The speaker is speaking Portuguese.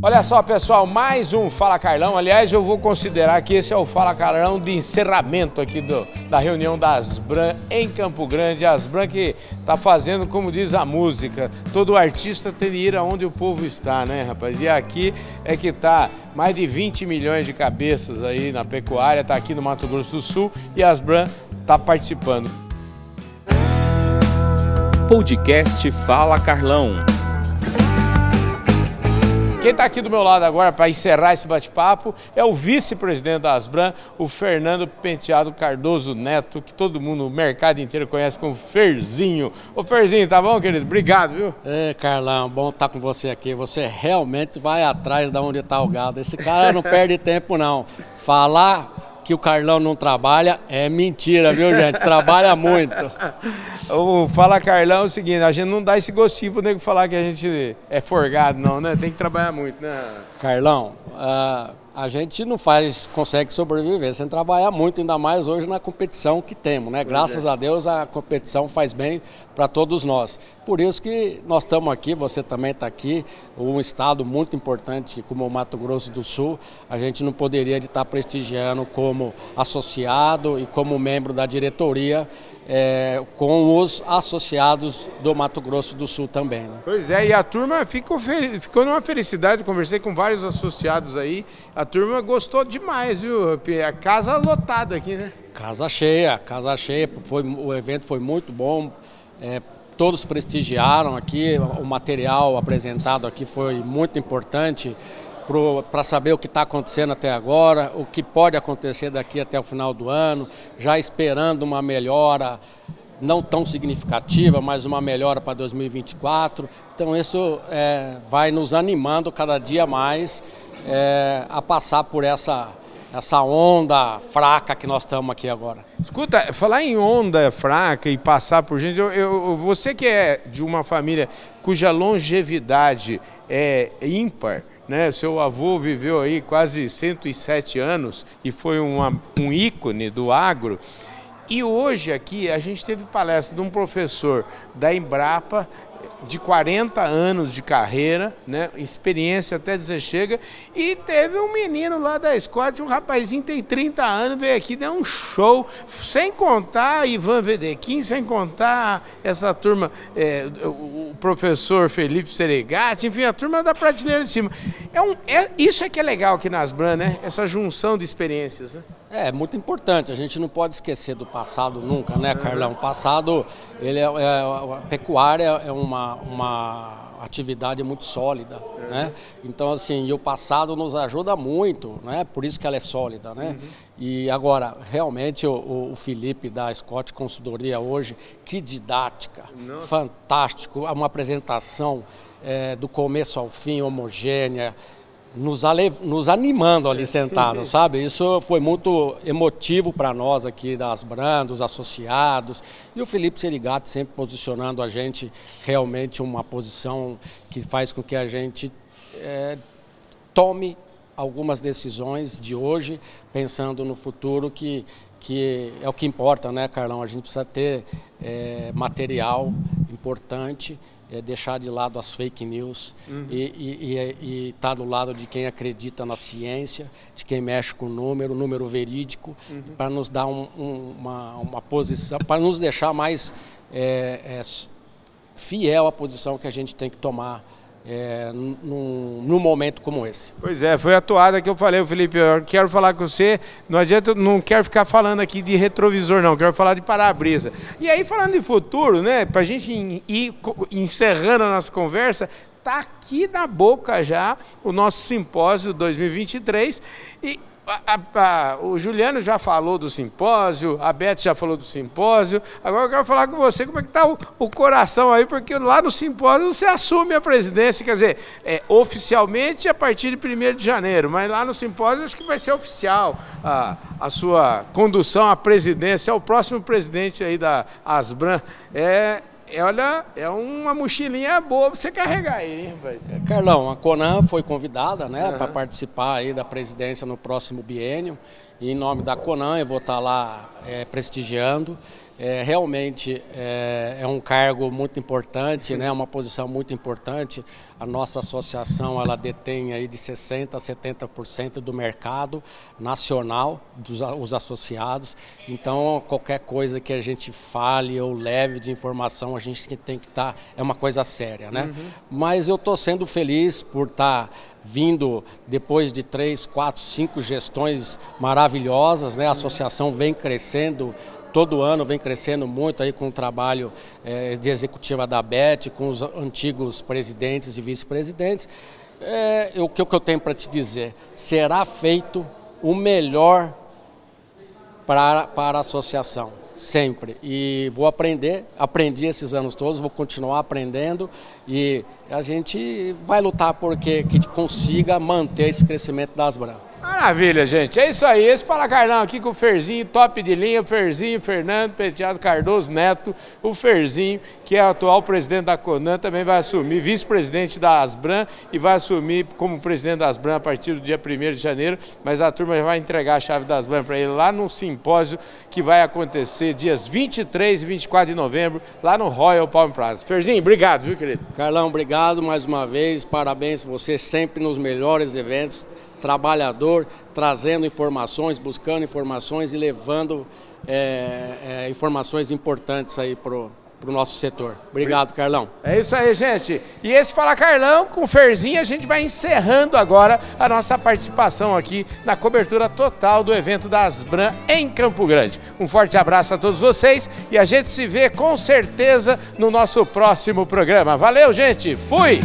Olha só, pessoal, mais um Fala Carlão. Aliás, eu vou considerar que esse é o Fala Carlão de encerramento aqui do, da reunião da Asbran em Campo Grande. A Asbran que está fazendo, como diz a música, todo artista tem de ir aonde o povo está, né, rapaz? E aqui é que está mais de 20 milhões de cabeças aí na pecuária, está aqui no Mato Grosso do Sul e a Asbran está participando. Podcast Fala Carlão. Quem está aqui do meu lado agora para encerrar esse bate-papo é o vice-presidente da Asbran, o Fernando Penteado Cardoso Neto, que todo mundo, o mercado inteiro conhece como Ferzinho. Ô Ferzinho, tá bom, querido? Obrigado, viu? É, Carlão, bom estar com você aqui. Você realmente vai atrás de onde está o gado. Esse cara não perde tempo, não. Falar que o Carlão não trabalha é mentira, viu, gente? Trabalha muito. O Fala Carlão é o seguinte, a gente não dá esse gostinho pro nego falar que a gente é forgado, não, né? Tem que trabalhar muito, né? Carlão, uh, a gente não faz, consegue sobreviver sem trabalhar muito, ainda mais hoje na competição que temos, né? Graças é. a Deus a competição faz bem para todos nós. Por isso que nós estamos aqui, você também está aqui, um estado muito importante como o Mato Grosso do Sul, a gente não poderia estar prestigiando como associado e como membro da diretoria é, com os associados do Mato Grosso do Sul também. Né? Pois é, e a turma ficou, ficou numa felicidade, conversei com vários associados aí, a turma gostou demais, viu? A casa lotada aqui, né? Casa cheia, casa cheia, foi, o evento foi muito bom. É, todos prestigiaram aqui, o material apresentado aqui foi muito importante para saber o que está acontecendo até agora, o que pode acontecer daqui até o final do ano, já esperando uma melhora não tão significativa, mas uma melhora para 2024. Então isso é, vai nos animando cada dia mais é, a passar por essa essa onda fraca que nós estamos aqui agora. Escuta, falar em onda fraca e passar por gente, eu, eu, você que é de uma família cuja longevidade é ímpar, né? Seu avô viveu aí quase 107 anos e foi uma, um ícone do agro. E hoje aqui a gente teve palestra de um professor da Embrapa de 40 anos de carreira, né? experiência até dizer chega, e teve um menino lá da Scott, um rapazinho tem 30 anos, veio aqui, deu um show, sem contar Ivan Vedequim, sem contar essa turma, é, o professor Felipe Seregati, enfim, a turma da prateleira de cima. É um, é, isso é que é legal aqui nas Bran, né? Essa junção de experiências. Né? É, muito importante. A gente não pode esquecer do passado nunca, né, Carlão? O passado, ele é, é a pecuária é uma, uma atividade muito sólida, é. né? Então, assim, o passado nos ajuda muito, né? Por isso que ela é sólida, né? Uhum. E agora, realmente, o, o, Felipe da Scott Consultoria hoje, que didática, Nossa. fantástico, uma apresentação é, do começo ao fim, homogênea, nos, ale... nos animando ali sentados, sabe? Isso foi muito emotivo para nós aqui das Brandos, associados. E o Felipe Serigati sempre posicionando a gente realmente uma posição que faz com que a gente é, tome algumas decisões de hoje, pensando no futuro, que, que é o que importa, né, Carlão? A gente precisa ter é, material importante é deixar de lado as fake news uhum. e estar tá do lado de quem acredita na ciência, de quem mexe com o número, número verídico, uhum. para nos dar um, um, uma, uma posição, para nos deixar mais é, é, fiel à posição que a gente tem que tomar é, num, num, momento como esse. Pois é, foi a toada que eu falei, Felipe, eu quero falar com você, não adianta, não quero ficar falando aqui de retrovisor não, quero falar de para-brisa. E aí falando de futuro, né, para a gente ir encerrando a nossa conversa, tá aqui na boca já o nosso simpósio 2023 e a, a, o Juliano já falou do simpósio, a Beth já falou do simpósio. Agora eu quero falar com você como é que está o, o, coração aí, porque lá no simpósio você assume a presidência, quer dizer, é, oficialmente a partir de 1 de janeiro, mas lá no simpósio acho que vai ser oficial a, a sua condução à presidência, é o próximo presidente aí da Asbran. É, é, olha, é uma mochilinha boa pra você carregar aí, hein, rapaz? É, Carlão, a Conan foi convidada, né, uhum. para participar aí da presidência no próximo biênio. E em nome da Conan eu vou estar tá lá é, prestigiando. É, realmente é, é, um cargo muito importante, né, uma posição muito importante. A nossa associação ela detém aí de 60% a 70% do mercado nacional dos os associados. Então, qualquer coisa que a gente fale ou leve de informação, a gente tem que estar. Tá, é uma coisa séria, né? Uhum. Mas eu estou sendo feliz por estar. Tá vindo depois de três, quatro, cinco gestões maravilhosas, né? A associação vem crescendo todo ano vem crescendo muito aí com o trabalho é, de executiva da BET, com os antigos presidentes e vice-presidentes. É, o que eu tenho para te dizer? Será feito o melhor para, para a associação, sempre. E vou aprender, aprendi esses anos todos, vou continuar aprendendo e a gente vai lutar por que, que consiga manter esse crescimento das brancas. Maravilha, gente. É isso aí. Esse Fala Carlão aqui com o Ferzinho, top de linha. Ferzinho, Fernando Penteado Cardoso Neto. O Ferzinho, que é atual presidente da Conan, também vai assumir vice-presidente da Asbran e vai assumir como presidente da Asbran a partir do dia 1 de janeiro. Mas a turma vai entregar a chave da Asbran para ele lá no simpósio que vai acontecer dias 23 e 24 de novembro, lá no Royal Palm Plaza. Ferzinho, obrigado, viu, querido? Carlão, obrigado mais uma vez. Parabéns você sempre nos melhores eventos trabalhador, trazendo informações, buscando informações e levando é, é, informações importantes aí para o nosso setor. Obrigado, Carlão. É isso aí, gente. E esse Fala Carlão, com Ferzinho, a gente vai encerrando agora a nossa participação aqui na cobertura total do evento da Asbran em Campo Grande. Um forte abraço a todos vocês e a gente se vê com certeza no nosso próximo programa. Valeu, gente. Fui!